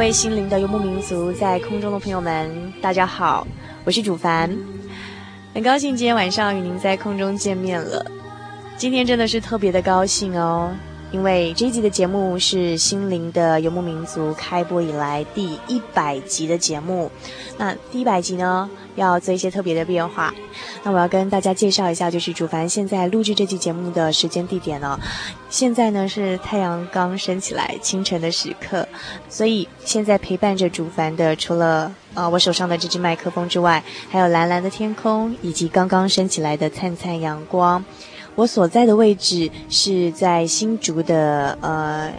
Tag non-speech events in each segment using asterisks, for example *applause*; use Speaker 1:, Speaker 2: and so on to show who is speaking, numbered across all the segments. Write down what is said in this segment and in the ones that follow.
Speaker 1: 位心灵的游牧民族在空中的朋友们，大家好，我是主凡，很高兴今天晚上与您在空中见面了。今天真的是特别的高兴哦，因为这一集的节目是《心灵的游牧民族》开播以来第一百集的节目。那第一百集呢，要做一些特别的变化。那我要跟大家介绍一下，就是主凡现在录制这期节目的时间地点呢。现在呢是太阳刚升起来，清晨的时刻，所以现在陪伴着主凡的，除了呃我手上的这支麦克风之外，还有蓝蓝的天空，以及刚刚升起来的灿灿阳光。我所在的位置是在新竹的呃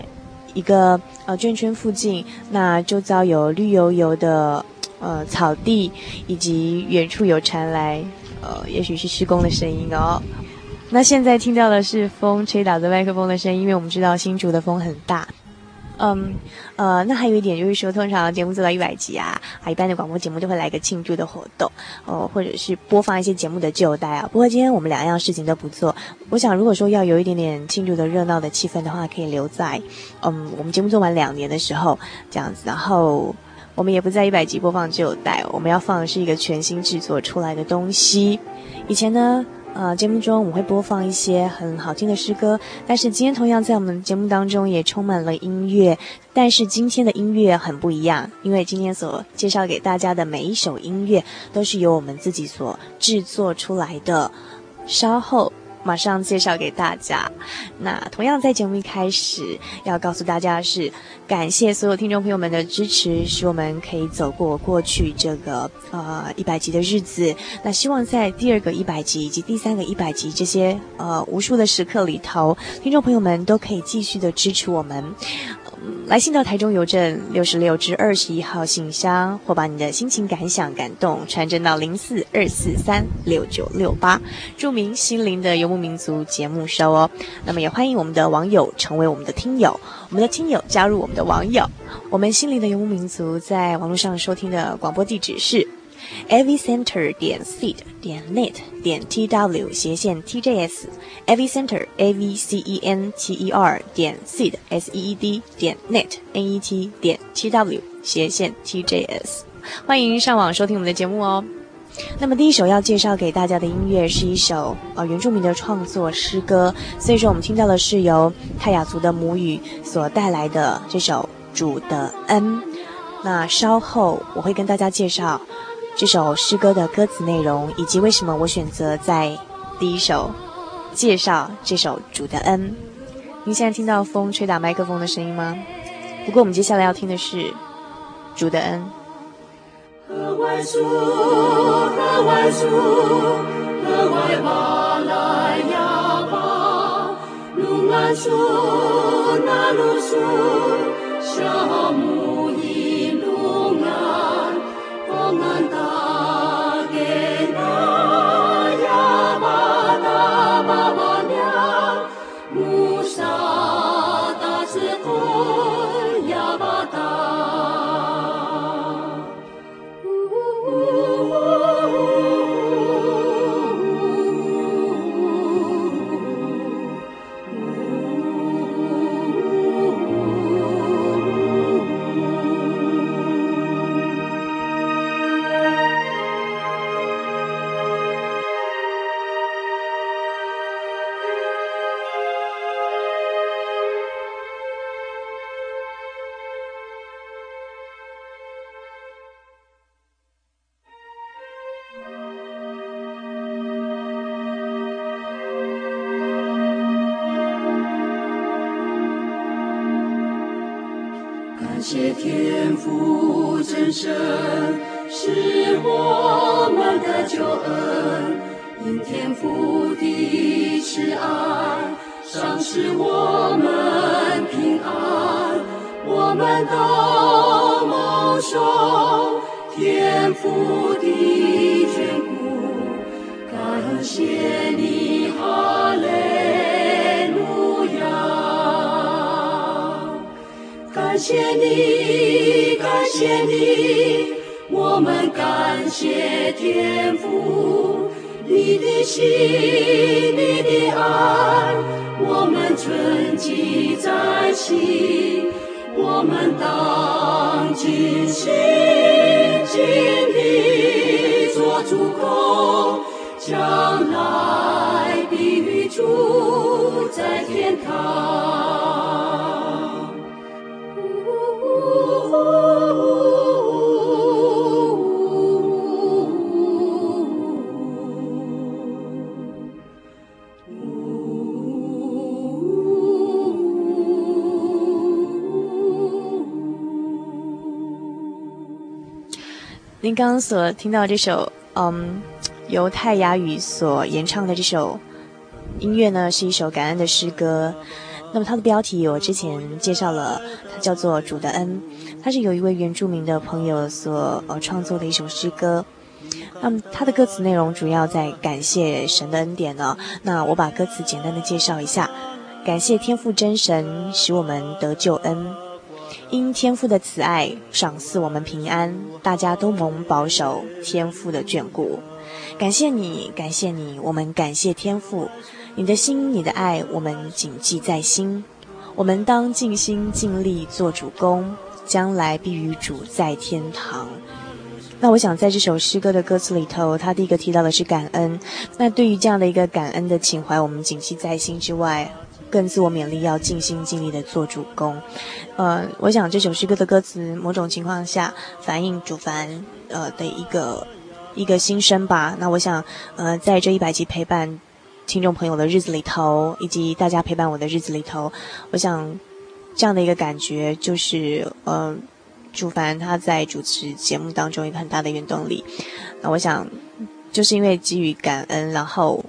Speaker 1: 一个呃圈圈附近，那周遭有绿油油的呃草地，以及远处有传来呃也许是施工的声音哦。那现在听到的是风吹打着麦克风的声音，因为我们知道新竹的风很大。嗯，呃，那还有一点就是说，通常节目做到一百集啊，啊，一般的广播节目都会来个庆祝的活动，哦，或者是播放一些节目的旧带啊。不过今天我们两样事情都不做。我想，如果说要有一点点庆祝的热闹的气氛的话，可以留在，嗯，我们节目做完两年的时候这样子。然后我们也不在一百集播放旧带，我们要放的是一个全新制作出来的东西。以前呢。呃，节目中我们会播放一些很好听的诗歌，但是今天同样在我们节目当中也充满了音乐，但是今天的音乐很不一样，因为今天所介绍给大家的每一首音乐都是由我们自己所制作出来的，稍后。马上介绍给大家。那同样在节目一开始要告诉大家的是，感谢所有听众朋友们的支持，使我们可以走过过去这个呃一百集的日子。那希望在第二个一百集以及第三个一百集这些呃无数的时刻里头，听众朋友们都可以继续的支持我们。来信到台中邮政六十六至二十一号信箱，或把你的心情感想、感动传真到零四二四三六九六八，注明“心灵的游牧民族”节目收哦。那么也欢迎我们的网友成为我们的听友，我们的听友加入我们的网友。我们“心灵的游牧民族”在网络上收听的广播地址是。Avcenter 点 seed 点 net 点 tw 斜线 tjs avcenter a v c e n t e r 点 seed s e e d 点 net n e t 点 tw 斜线 tjs 欢迎上网收听我们的节目哦。那么第一首要介绍给大家的音乐是一首呃原住民的创作诗歌，所以说我们听到的是由泰雅族的母语所带来的这首主的恩。那稍后我会跟大家介绍。这首诗歌的歌词内容，以及为什么我选择在第一首介绍这首主的恩。您现在听到风吹打麦克风的声音吗？不过我们接下来要听的是主的恩。树，那路树，小木
Speaker 2: 神，是我们的救恩，因天父的慈爱，赏赐我们平安，我们都蒙受天父的眷顾，感谢你，好谢你，感谢你，我们感谢天父，你的心，你的爱，我们存记在心，我们当尽心尽力做主公，将来必与主在天堂。
Speaker 1: 刚刚所听到这首，嗯，由泰雅语所演唱的这首音乐呢，是一首感恩的诗歌。那么它的标题我之前介绍了，它叫做《主的恩》，它是由一位原住民的朋友所呃创作的一首诗歌。那么它的歌词内容主要在感谢神的恩典呢。那我把歌词简单的介绍一下：感谢天父真神使我们得救恩。因天父的慈爱赏赐我们平安，大家都蒙保守天父的眷顾。感谢你，感谢你，我们感谢天父，你的心，你的爱，我们谨记在心。我们当尽心尽力做主工，将来必与主在天堂。那我想在这首诗歌的歌词里头，他第一个提到的是感恩。那对于这样的一个感恩的情怀，我们谨记在心之外。更自我勉励，要尽心尽力的做主攻。呃，我想这首诗歌的歌词，某种情况下反映主凡呃的一个一个心声吧。那我想，呃，在这一百集陪伴听众朋友的日子里头，以及大家陪伴我的日子里头，我想这样的一个感觉，就是呃，主凡他在主持节目当中一个很大的原动力。那我想，就是因为基于感恩，然后。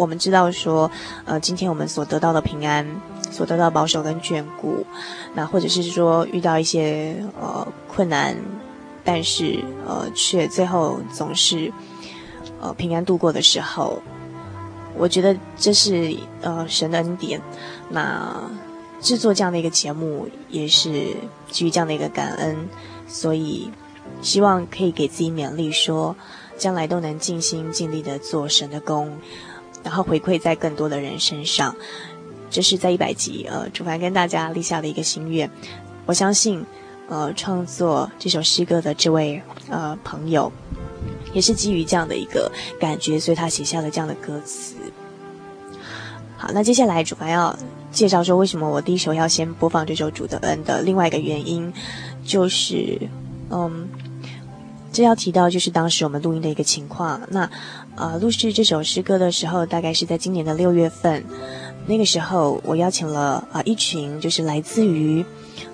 Speaker 1: 我们知道说，呃，今天我们所得到的平安，所得到保守跟眷顾，那或者是说遇到一些呃困难，但是呃却最后总是呃平安度过的时候，我觉得这是呃神的恩典。那制作这样的一个节目，也是基于这样的一个感恩，所以希望可以给自己勉励说，将来都能尽心尽力的做神的工。然后回馈在更多的人身上，这是在一百集呃，主凡跟大家立下的一个心愿。我相信，呃，创作这首诗歌的这位呃朋友，也是基于这样的一个感觉，所以他写下了这样的歌词。好，那接下来主凡要介绍说，为什么我第一首要先播放这首《主的恩》的另外一个原因，就是嗯。这要提到就是当时我们录音的一个情况。那，呃，录制这首诗歌的时候，大概是在今年的六月份。那个时候，我邀请了啊、一群就是来自于，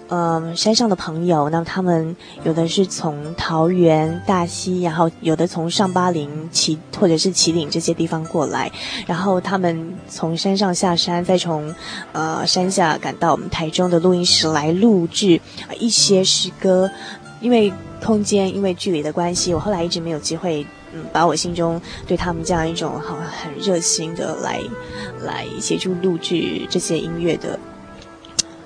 Speaker 1: 嗯、呃，山上的朋友。那他们有的是从桃园、大溪，然后有的从上巴林、旗或者是旗岭这些地方过来。然后他们从山上下山，再从呃山下赶到我们台中的录音室来录制一些诗歌，因为。空间因为距离的关系，我后来一直没有机会，嗯，把我心中对他们这样一种好很热心的来来协助录制这些音乐的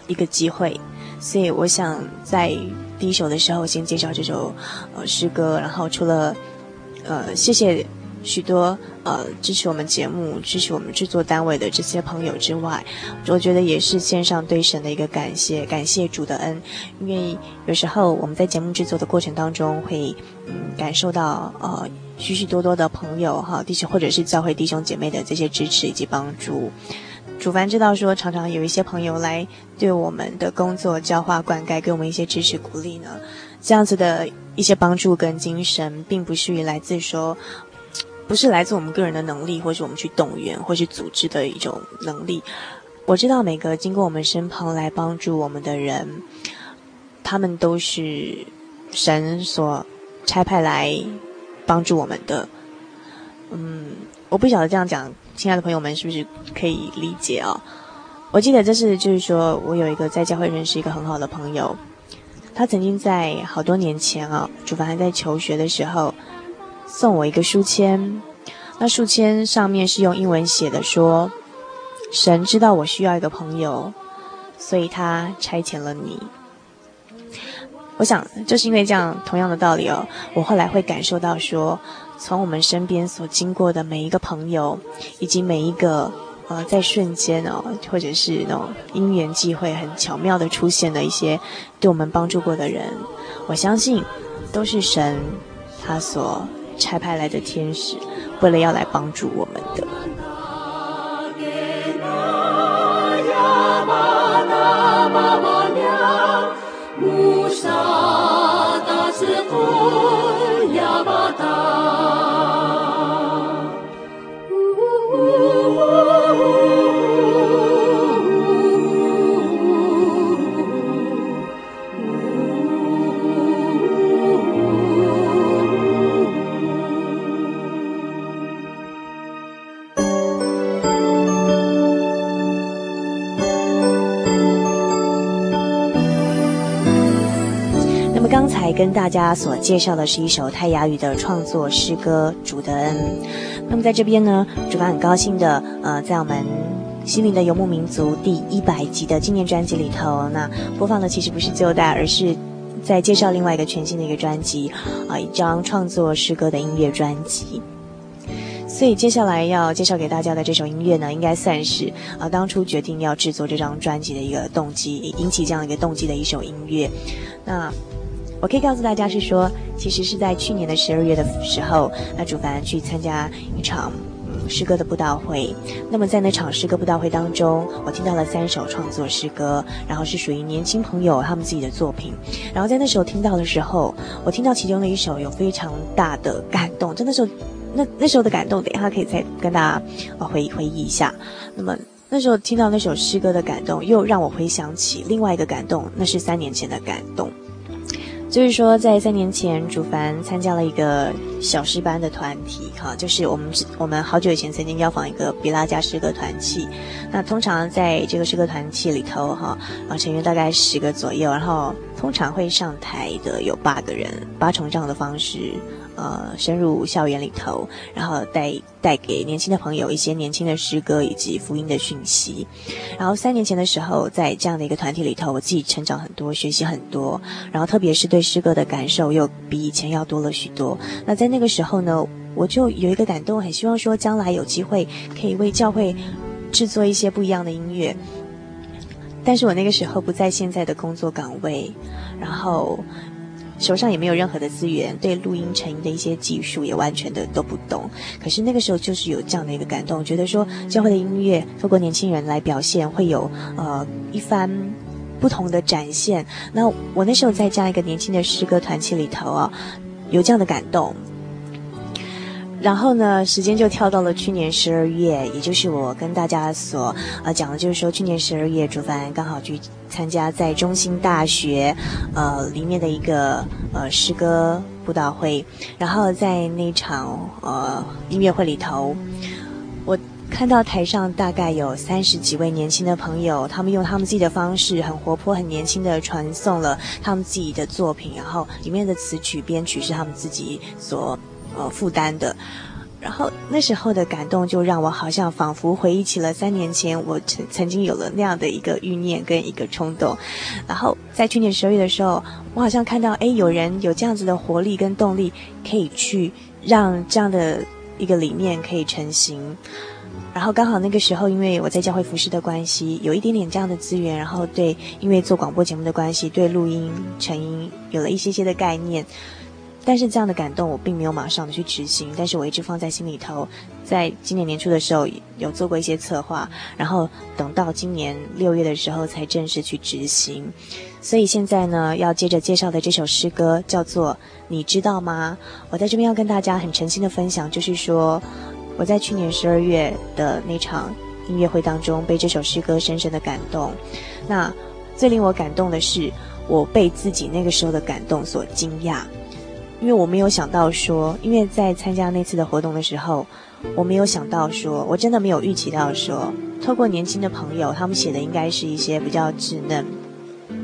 Speaker 1: 一个机会，所以我想在第一首的时候先介绍这首呃诗歌，然后除了呃谢谢。许多呃支持我们节目、支持我们制作单位的这些朋友之外，我觉得也是献上对神的一个感谢，感谢主的恩。因为有时候我们在节目制作的过程当中，会嗯感受到呃许许多多的朋友哈弟兄或者是教会弟兄姐妹的这些支持以及帮助。主凡知道说，常常有一些朋友来对我们的工作浇花灌溉，给我们一些支持鼓励呢。这样子的一些帮助跟精神，并不是来自说。*tsk* 不是来自我们个人的能力，或是我们去动员，或是组织的一种能力。我知道每个经过我们身旁来帮助我们的人，他们都是神所差派来帮助我们的。嗯，我不晓得这样讲，亲爱的朋友们是不是可以理解啊？我记得这是就是说我有一个在教会认识一个很好的朋友，他曾经在好多年前啊，主凡还在求学的时候，送我一个书签。那书签上面是用英文写的，说：“神知道我需要一个朋友，所以他差遣了你。”我想，就是因为这样同样的道理哦，我后来会感受到说，从我们身边所经过的每一个朋友，以及每一个呃在瞬间哦，或者是那种因缘际会很巧妙的出现的一些对我们帮助过的人，我相信都是神他所差派来的天使。为了要来帮助我们的。才跟大家所介绍的是一首泰雅语的创作诗歌《主的恩》。那么在这边呢，主凡很高兴的，呃，在我们心灵的游牧民族第一百集的纪念专辑里头，那播放的其实不是旧带，而是在介绍另外一个全新的一个专辑，啊、一张创作诗歌的音乐专辑。所以接下来要介绍给大家的这首音乐呢，应该算是啊、当初决定要制作这张专辑的一个动机，引起这样一个动机的一首音乐。那。我可以告诉大家是说，其实是在去年的十二月的时候，那主凡去参加一场诗歌的布道会。那么在那场诗歌布道会当中，我听到了三首创作诗歌，然后是属于年轻朋友他们自己的作品。然后在那时候听到的时候，我听到其中的一首有非常大的感动。就那时候，那那时候的感动，等一下可以再跟大家呃回回忆一下。那么那时候听到那首诗歌的感动，又让我回想起另外一个感动，那是三年前的感动。就是说，在三年前，主凡参加了一个小诗班的团体，哈，就是我们我们好久以前曾经邀访一个比拉加诗歌团契。那通常在这个诗歌团契里头，哈，啊，成员大概十个左右，然后通常会上台的有八个人，八重这样的方式。呃，深入校园里头，然后带带给年轻的朋友一些年轻的诗歌以及福音的讯息。然后三年前的时候，在这样的一个团体里头，我自己成长很多，学习很多。然后特别是对诗歌的感受又比以前要多了许多。那在那个时候呢，我就有一个感动，很希望说将来有机会可以为教会制作一些不一样的音乐。但是我那个时候不在现在的工作岗位，然后。手上也没有任何的资源，对录音成音的一些技术也完全的都不懂。可是那个时候就是有这样的一个感动，觉得说教会的音乐透过年轻人来表现，会有呃一番不同的展现。那我那时候在这样一个年轻的诗歌团体里头啊，有这样的感动。然后呢，时间就跳到了去年十二月，也就是我跟大家所呃讲的，就是说去年十二月，主凡刚好去参加在中兴大学呃里面的一个呃诗歌布道会，然后在那场呃音乐会里头，我看到台上大概有三十几位年轻的朋友，他们用他们自己的方式，很活泼、很年轻的传送了他们自己的作品，然后里面的词曲编曲是他们自己所。呃，负担的，然后那时候的感动就让我好像仿佛回忆起了三年前我曾曾经有了那样的一个欲念跟一个冲动，然后在去年十二月的时候，我好像看到，哎，有人有这样子的活力跟动力，可以去让这样的一个理念可以成型，然后刚好那个时候，因为我在教会服饰的关系，有一点点这样的资源，然后对，因为做广播节目的关系，对录音成音有了一些些的概念。但是这样的感动我并没有马上的去执行，但是我一直放在心里头。在今年年初的时候有做过一些策划，然后等到今年六月的时候才正式去执行。所以现在呢，要接着介绍的这首诗歌叫做《你知道吗》。我在这边要跟大家很诚心的分享，就是说我在去年十二月的那场音乐会当中被这首诗歌深深的感动。那最令我感动的是。我被自己那个时候的感动所惊讶，因为我没有想到说，因为在参加那次的活动的时候，我没有想到说，我真的没有预期到说，透过年轻的朋友，他们写的应该是一些比较稚嫩、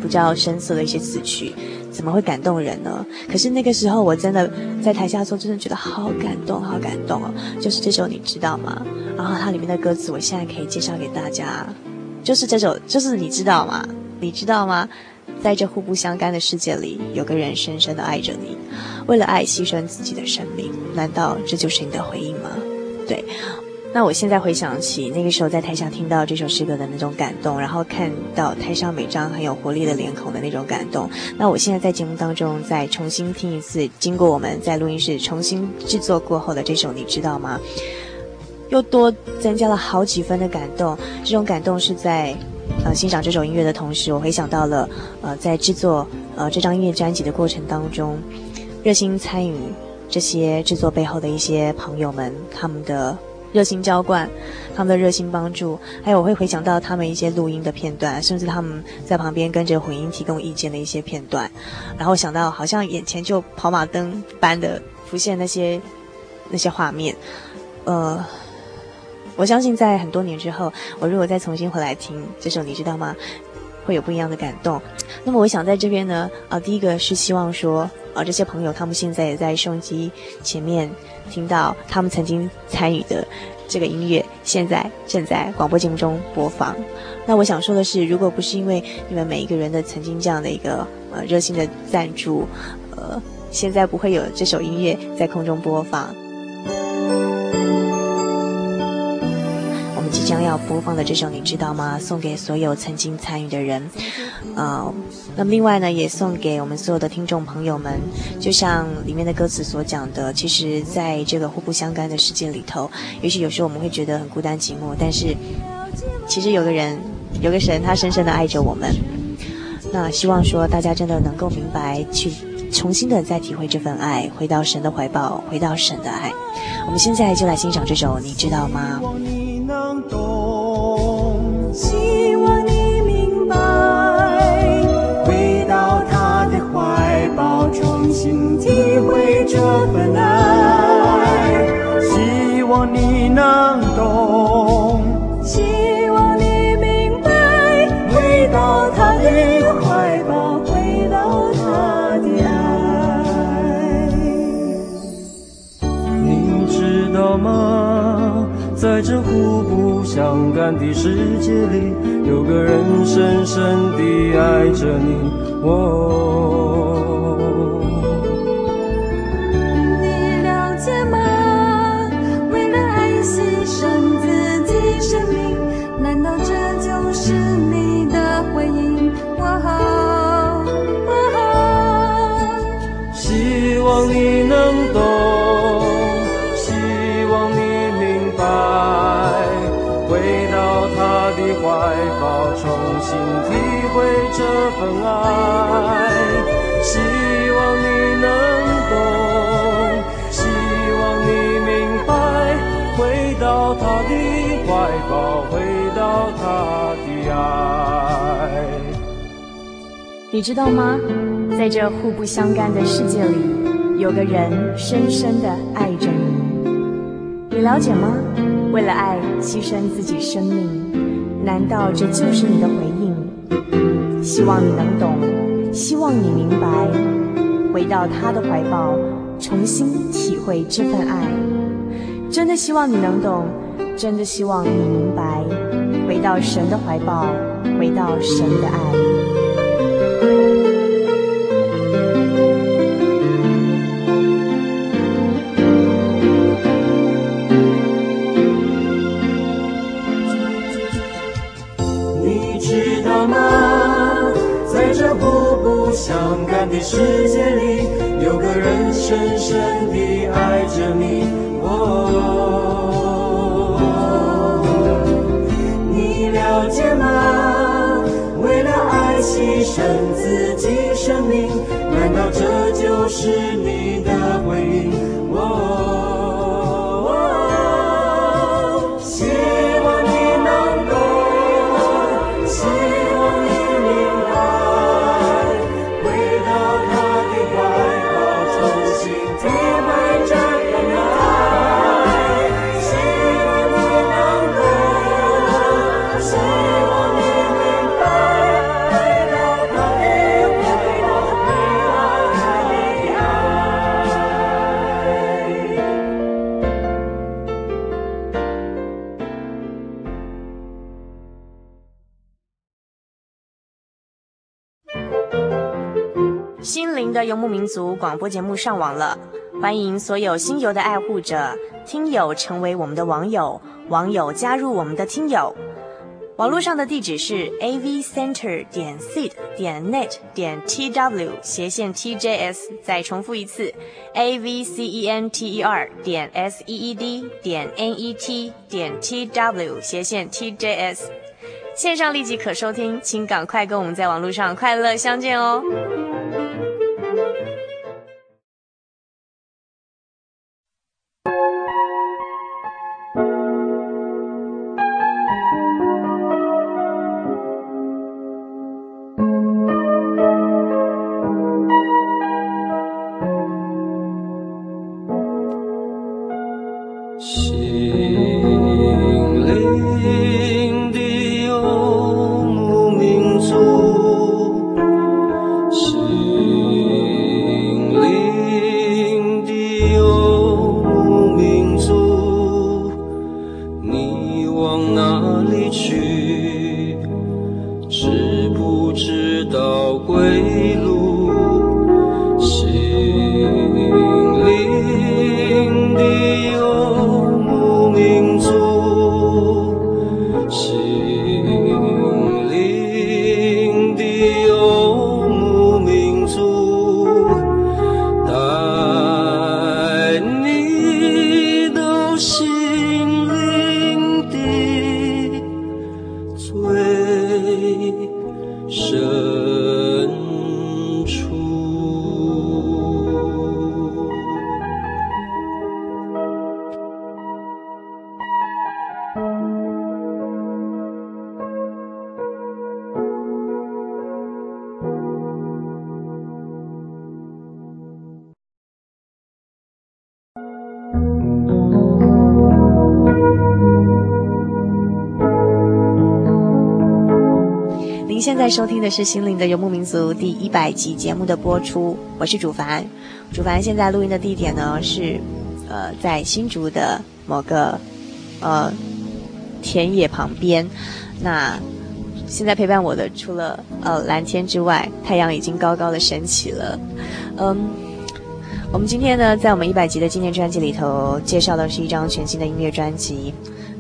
Speaker 1: 比较深色的一些词曲，怎么会感动人呢？可是那个时候，我真的在台下的时候，真的觉得好感动，好感动哦！就是这首你知道吗？然后它里面的歌词，我现在可以介绍给大家，就是这首，就是你知道吗？你知道吗？在这互不相干的世界里，有个人深深的爱着你，为了爱牺牲自己的生命，难道这就是你的回应吗？对。那我现在回想起那个时候在台下听到这首诗歌的那种感动，然后看到台上每张很有活力的脸孔的那种感动。那我现在在节目当中再重新听一次，经过我们在录音室重新制作过后的这首，你知道吗？又多增加了好几分的感动。这种感动是在呃欣赏这首音乐的同时，我回想到了呃在制作呃这张音乐专辑的过程当中，热心参与这些制作背后的一些朋友们，他们的。热心浇灌，他们的热心帮助，还有我会回想到他们一些录音的片段，甚至他们在旁边跟着混音提供意见的一些片段，然后想到好像眼前就跑马灯般的浮现那些那些画面，呃，我相信在很多年之后，我如果再重新回来听这首，你知道吗？会有不一样的感动。那么我想在这边呢，啊、呃，第一个是希望说，而，这些朋友他们现在也在收音机前面。听到他们曾经参与的这个音乐，现在正在广播节目中播放。那我想说的是，如果不是因为你们每一个人的曾经这样的一个呃热心的赞助，呃，现在不会有这首音乐在空中播放。将要播放的这首，你知道吗？送给所有曾经参与的人，呃，那么另外呢，也送给我们所有的听众朋友们。就像里面的歌词所讲的，其实，在这个互不相干的世界里头，也许有时候我们会觉得很孤单寂寞，但是，其实有个人，有个神，他深深的爱着我们。那希望说大家真的能够明白，去重新的再体会这份爱，回到神的怀抱，回到神的爱。我们现在就来欣赏这首，你知道
Speaker 3: 吗？请体会这份爱。希望你能懂，希望你明白，回到他的怀抱，回到他的爱。你知道吗？在这互不相干的世界里，有个人深深地爱着你。哦，
Speaker 4: 爱，
Speaker 3: 希望你能懂，希望你明白，回到他的怀抱，回到他的爱。
Speaker 1: 你知道吗？在这互不相干的世界里，有个人深深的爱着你。你了解吗？为了爱，牺牲自己生命。难道这就是你的回？希望你能懂，希望你明白，回到他的怀抱，重新体会这份爱。真的希望你能懂，真的希望你明白，回到神的怀抱，回到神的
Speaker 3: 爱。世界里有个人深深地爱着你，哦，你了解吗？为了爱牺牲自己生命，难道这就是你的
Speaker 1: 游牧民族广播节目上网了，欢迎所有新游的爱护者、听友成为我们的网友，网友加入我们的听友。网络上的地址是 a v center 点 seed 点 net 点 t w 斜线 t j s，再重复一次 a v c e n t e r 点 s e e d 点 n e t 点 t w 斜线 t j s，线上立即可收听，请赶快跟我们在网络上快乐相见哦。现在收听的是《心灵的游牧民族》第一百集节目的播出，我是主凡。主凡现在录音的地点呢是，呃，在新竹的某个呃田野旁边。那现在陪伴我的除了呃蓝天之外，太阳已经高高的升起了。嗯，我们今天呢，在我们一百集的纪念专辑里头，介绍的是一张全新的音乐专辑。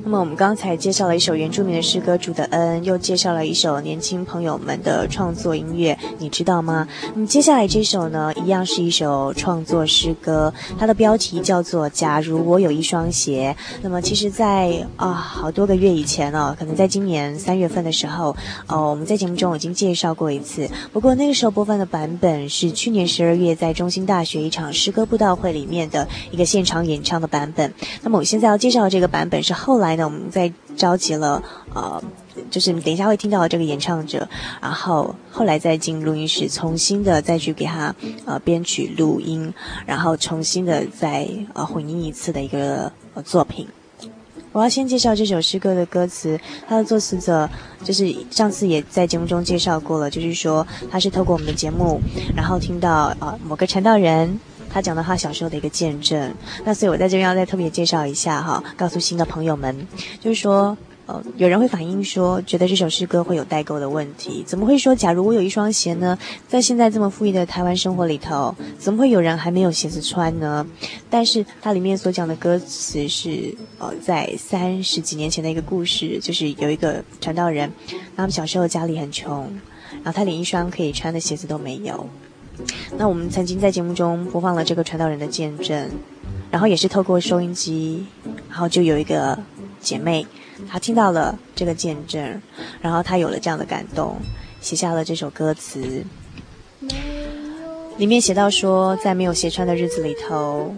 Speaker 1: 那么我们刚才介绍了一首原住民的诗歌《主的恩》，又介绍了一首年轻朋友们的创作音乐，你知道吗？那么接下来这首呢，一样是一首创作诗歌，它的标题叫做《假如我有一双鞋》。那么其实在，啊好多个月以前哦，可能在今年三月份的时候，哦，我们在节目中已经介绍过一次。不过那个时候播放的版本是去年十二月在中兴大学一场诗歌布道会里面的一个现场演唱的版本。那么我现在要介绍的这个版本是后来。那我们再召集了，呃，就是等一下会听到这个演唱者，然后后来再进录音室，重新的再去给他呃编曲录音，然后重新的再呃混音一次的一个呃作品。我要先介绍这首诗歌的歌词，它的作词者就是上次也在节目中介绍过了，就是说他是透过我们的节目，然后听到呃某个传道人。他讲到他小时候的一个见证，那所以我在这边要再特别介绍一下哈，告诉新的朋友们，就是说，呃，有人会反映说，觉得这首诗歌会有代沟的问题，怎么会说，假如我有一双鞋呢？在现在这么富裕的台湾生活里头，怎么会有人还没有鞋子穿呢？但是它里面所讲的歌词是，呃，在三十几年前的一个故事，就是有一个传道人，他们小时候家里很穷，然后他连一双可以穿的鞋子都没有。那我们曾经在节目中播放了这个传道人的见证，然后也是透过收音机，然后就有一个姐妹，她听到了这个见证，然后她有了这样的感动，写下了这首歌词，里面写到说，在没有鞋穿的日子里头，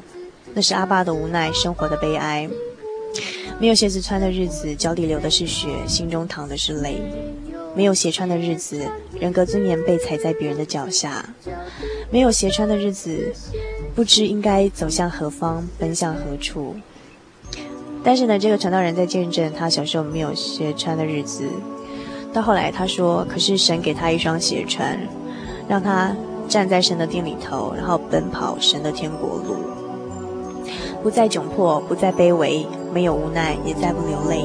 Speaker 1: 那是阿爸的无奈，生活的悲哀；没有鞋子穿的日子，脚底流的是血，心中淌的是泪。没有鞋穿的日子，人格尊严被踩在别人的脚下；没有鞋穿的日子，不知应该走向何方，奔向何处。但是呢，这个传道人在见证他小时候没有鞋穿的日子，到后来他说：“可是神给他一双鞋穿，让他站在神的殿里头，然后奔跑神的天国路，不再窘迫，不再卑微，没有无奈，也再不流泪。”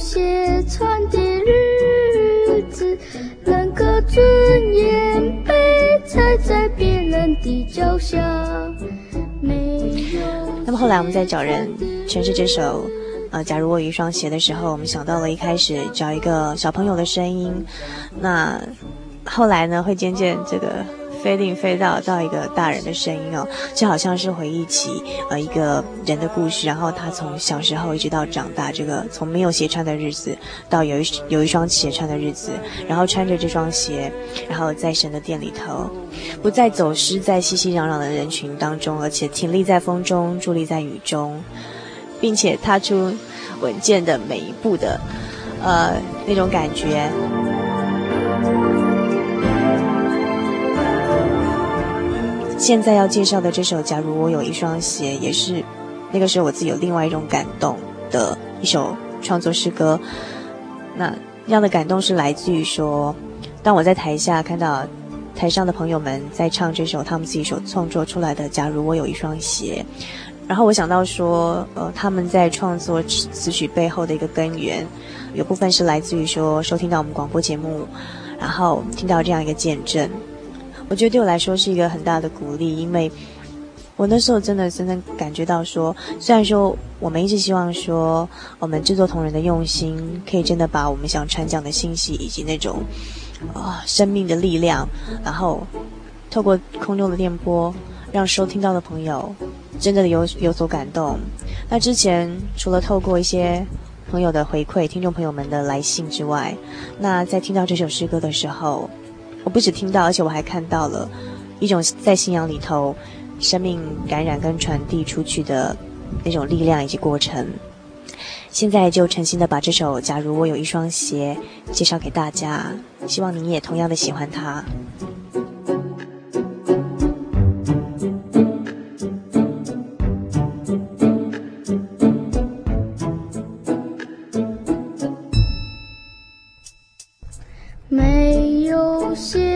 Speaker 3: 写穿的日
Speaker 5: 子能够尊严被踩在别人的脚
Speaker 3: 下没有
Speaker 1: 那么后来我们在找人诠释这首呃假如我有一双鞋的时候我们想到了一开始找一个小朋友的声音那后来呢会渐渐这个飞定飞到到一个大人的声音哦，就好像是回忆起呃一个人的故事，然后他从小时候一直到长大，这个从没有鞋穿的日子到有一有一双鞋穿的日子，然后穿着这双鞋，然后在神的殿里头，不再走失在熙熙攘攘的人群当中，而且挺立在风中，伫立在雨中，并且踏出稳健的每一步的呃那种感觉。现在要介绍的这首《假如我有一双鞋》，也是那个时候我自己有另外一种感动的一首创作诗歌。那这样的感动是来自于说，当我在台下看到台上的朋友们在唱这首他们自己所创作出来的《假如我有一双鞋》，然后我想到说，呃，他们在创作词曲背后的一个根源，有部分是来自于说收听到我们广播节目，然后听到这样一个见证。我觉得对我来说是一个很大的鼓励，因为我那时候真的真的感觉到说，虽然说我们一直希望说，我们制作同仁的用心，可以真的把我们想传讲的信息以及那种啊、生命的力量，然后透过空中的电波，让收听到的朋友真的有有所感动。那之前除了透过一些朋友的回馈、听众朋友们的来信之外，那在听到这首诗歌的时候。我不止听到而且我还看到了一种在信仰里头生命感染跟传递出去的那种力量以及过程。现在就诚心的把这首假如我有一双鞋介绍给大家希望你也同样的喜欢它。有些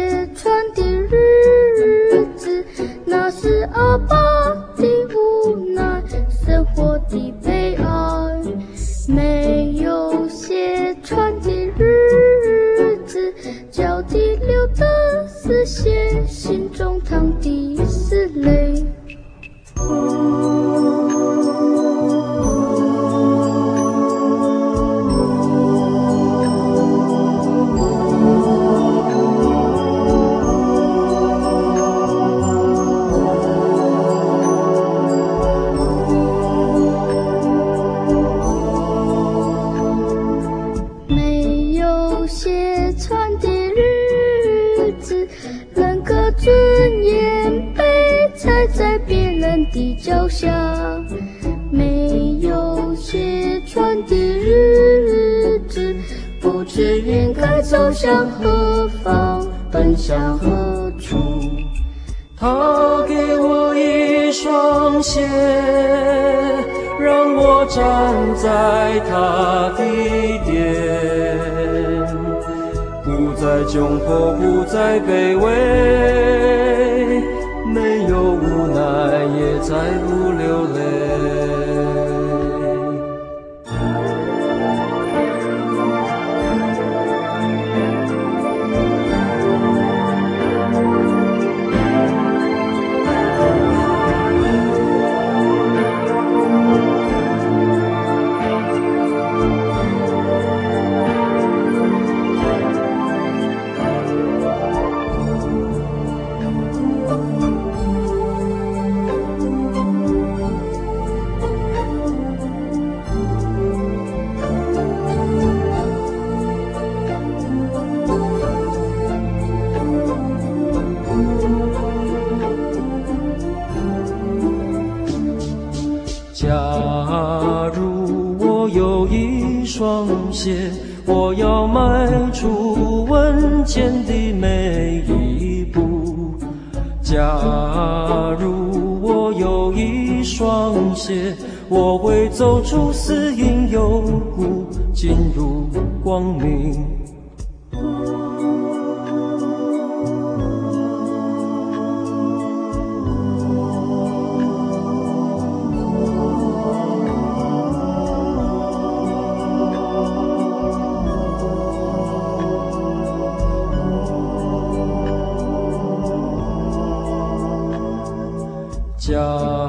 Speaker 1: 再不流泪。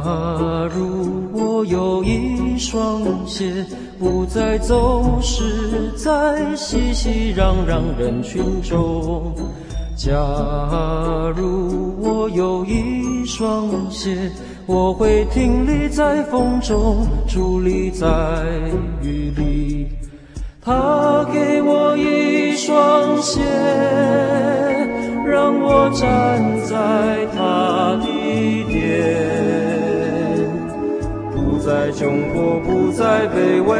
Speaker 3: 假如我有一双鞋，不再走失在熙熙攘攘人群中。假如我有一双鞋，我会挺立在风中，伫立在雨里。他给我一双鞋，让我站在再窘迫，不再卑微，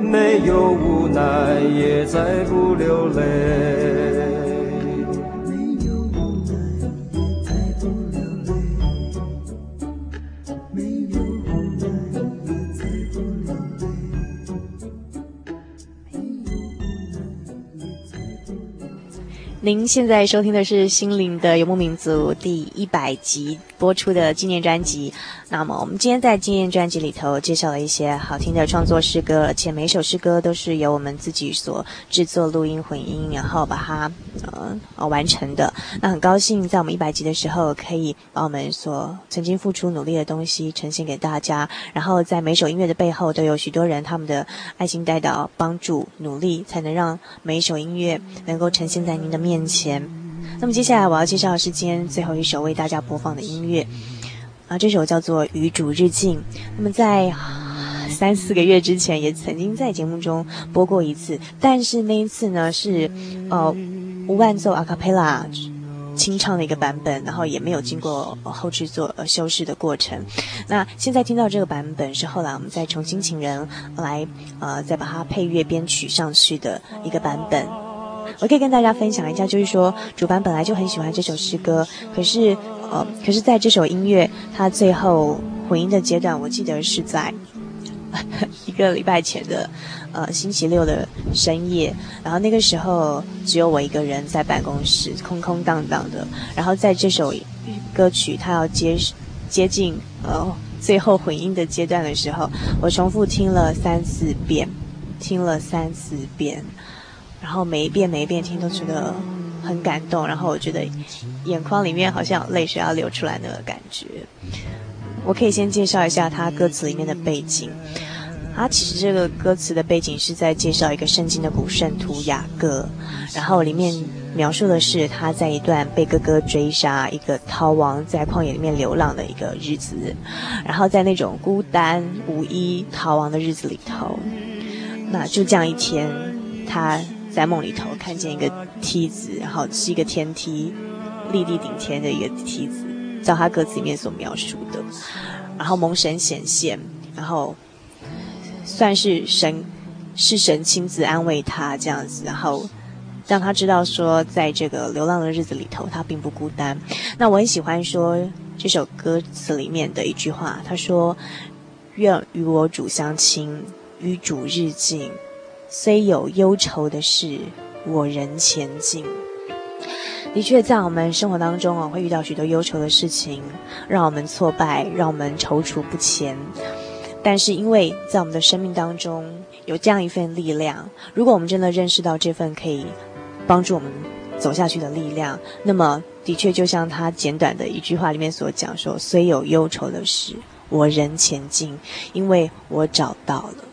Speaker 3: 没有无奈，也再不流泪。
Speaker 1: 您现在收听的是《心灵的游牧民族》第一百集播出的纪念专辑。那么，我们今天在纪念专辑里头介绍了一些好听的创作诗歌，而且每一首诗歌都是由我们自己所制作、录音、混音，然后把它呃呃完成的。那很高兴在我们一百集的时候，可以把我们所曾经付出努力的东西呈现给大家。然后，在每首音乐的背后，都有许多人他们的爱心带导、帮助、努力，才能让每一首音乐能够呈现在您的面前。那么接下来我要介绍的是今天最后一首为大家播放的音乐，啊，这首叫做《与主日进》。那么在三四个月之前也曾经在节目中播过一次，但是那一次呢是呃无伴奏阿卡贝拉清唱的一个版本，然后也没有经过后制作呃修饰的过程。那现在听到这个版本是后来我们再重新请人来呃再把它配乐编曲上去的一个版本。我可以跟大家分享一下，就是说，主办本来就很喜欢这首诗歌，可是，呃，可是在这首音乐它最后混音的阶段，我记得是在 *laughs* 一个礼拜前的，呃，星期六的深夜，然后那个时候只有我一个人在办公室，空空荡荡的，然后在这首歌曲它要接接近呃最后混音的阶段的时候，我重复听了三四遍，听了三四遍。然后每一遍每一遍听都觉得很感动，然后我觉得眼眶里面好像有泪水要流出来那个感觉。我可以先介绍一下他歌词里面的背景。他其实这个歌词的背景是在介绍一个圣经的古圣徒雅各，然后里面描述的是他在一段被哥哥追杀、一个逃亡在旷野里面流浪的一个日子，然后在那种孤单无依逃亡的日子里头，那就这样一天，他。在梦里头看见一个梯子，然后是一个天梯，立地顶天的一个梯子，照他歌词里面所描述的。然后蒙神显现，然后算是神是神亲自安慰他这样子，然后让他知道说，在这个流浪的日子里头，他并不孤单。那我很喜欢说这首歌词里面的一句话，他说：“愿与我主相亲，与主日进。”虽有忧愁的事，我仍前进。的确，在我们生活当中啊，会遇到许多忧愁的事情，让我们挫败，让我们踌躇不前。但是，因为在我们的生命当中有这样一份力量，如果我们真的认识到这份可以帮助我们走下去的力量，那么的确就像他简短的一句话里面所讲说：“虽有忧愁的事，我仍前进，因为我找到了。”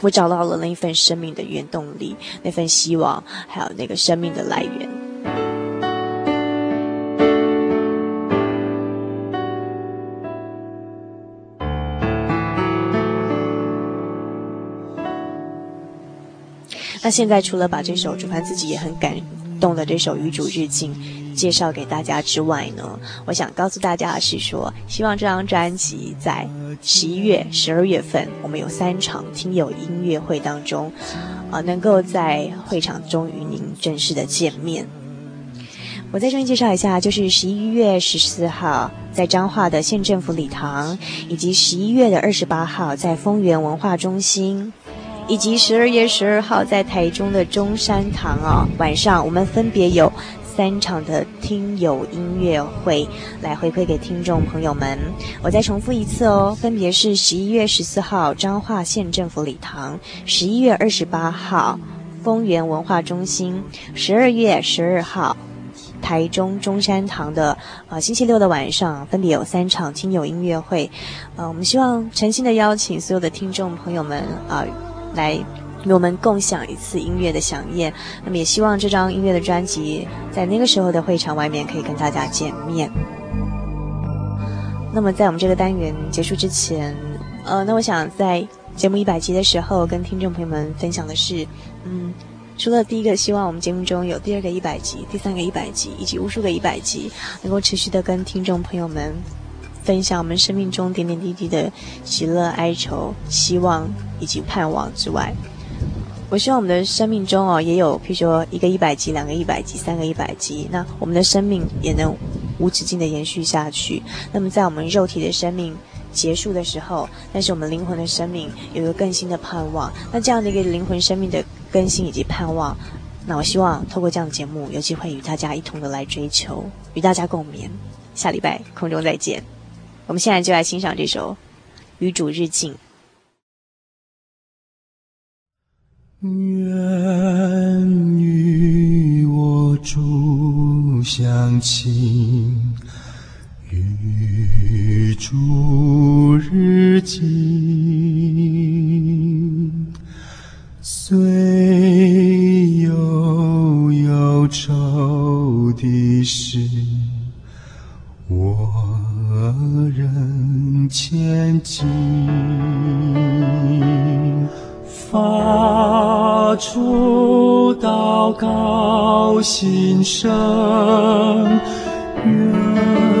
Speaker 1: 我找到了那一份生命的原动力，那份希望，还有那个生命的来源。那现在除了把这首主凡自己也很感动的这首《与主日进》介绍给大家之外呢，我想告诉大家的是说，希望这张专辑在十一月、十二月份，我们有三场听友音乐会当中，啊、能够在会场中与您正式的见面。我再重新介绍一下，就是十一月十四号在彰化的县政府礼堂，以及十一月的二十八号在丰原文化中心。以及十二月十二号在台中的中山堂啊，晚上我们分别有三场的听友音乐会来回馈给听众朋友们。我再重复一次哦，分别是十一月十四号彰化县政府礼堂，十一月二十八号丰原文化中心，十二月十二号。台中中山堂的呃星期六的晚上，分别有三场听友音乐会。呃，我们希望诚心的邀请所有的听众朋友们啊、来与我们共享一次音乐的饗宴。那么也希望这张音乐的专辑在那个时候的会场外面可以跟大家见面。那么在我们这个单元结束之前，呃，那我想在节目一百集的时候跟听众朋友们分享的是，嗯。除了第一个，希望我们节目中有第二个一百集、第三个一百集，以及无数个一百集，能够持续的跟听众朋友们分享我们生命中点点滴滴的喜乐、哀愁、希望以及盼望之外，我希望我们的生命中哦，也有譬如说一个一百级、两个一百级、三个一百级，那我们的生命也能无止境的延续下去。那么在我们肉体的生命结束的时候，但是我们灵魂的生命有一个更新的盼望。那这样的一个灵魂生命的。更新以及盼望，那我希望透过这样的节目，有机会与大家一同的来追求，与大家共勉。下礼拜空中再见。我们现在就来欣赏这首《与主日进》。
Speaker 6: 愿与我主相亲，与主日进。虽有忧愁的事，我仍前进，发出祷告心声，愿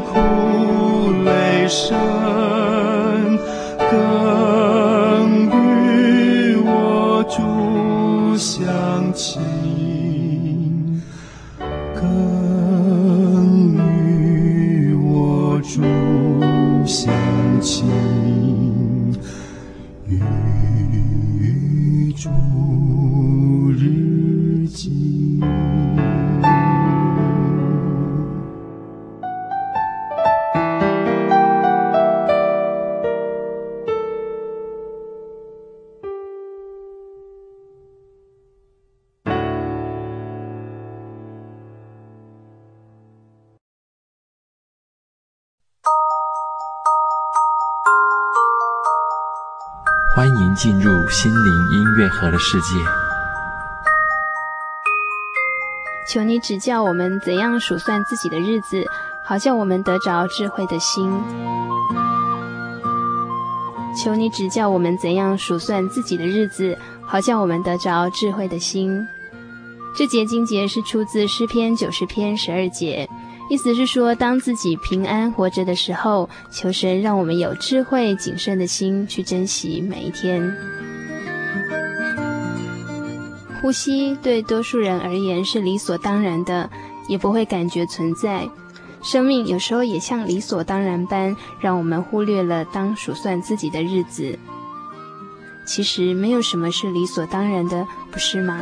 Speaker 6: 苦
Speaker 7: 累生。进入心灵音乐盒的世界。
Speaker 8: 求你指教我们怎样数算自己的日子，好叫我们得着智慧的心。求你指教我们怎样数算自己的日子，好叫我们得着智慧的心。这节经节是出自诗篇九十篇十二节，意思是说，当自己平安活着的时候，求神让我们有智慧谨慎的心去珍惜每一天。呼吸对多数人而言是理所当然的，也不会感觉存在。生命有时候也像理所当然般，让我们忽略了当数算自己的日子。其实没有什么是理所当然的，不是吗？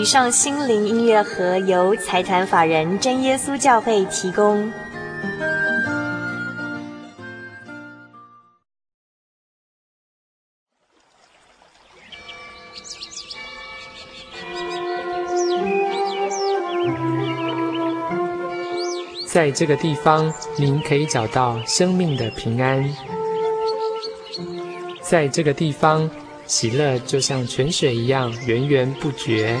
Speaker 1: 以上心灵音乐盒由财团法人真耶稣教会提供。
Speaker 9: 在这个地方，您可以找到生命的平安。在这个地方，喜乐就像泉水一样源源不绝。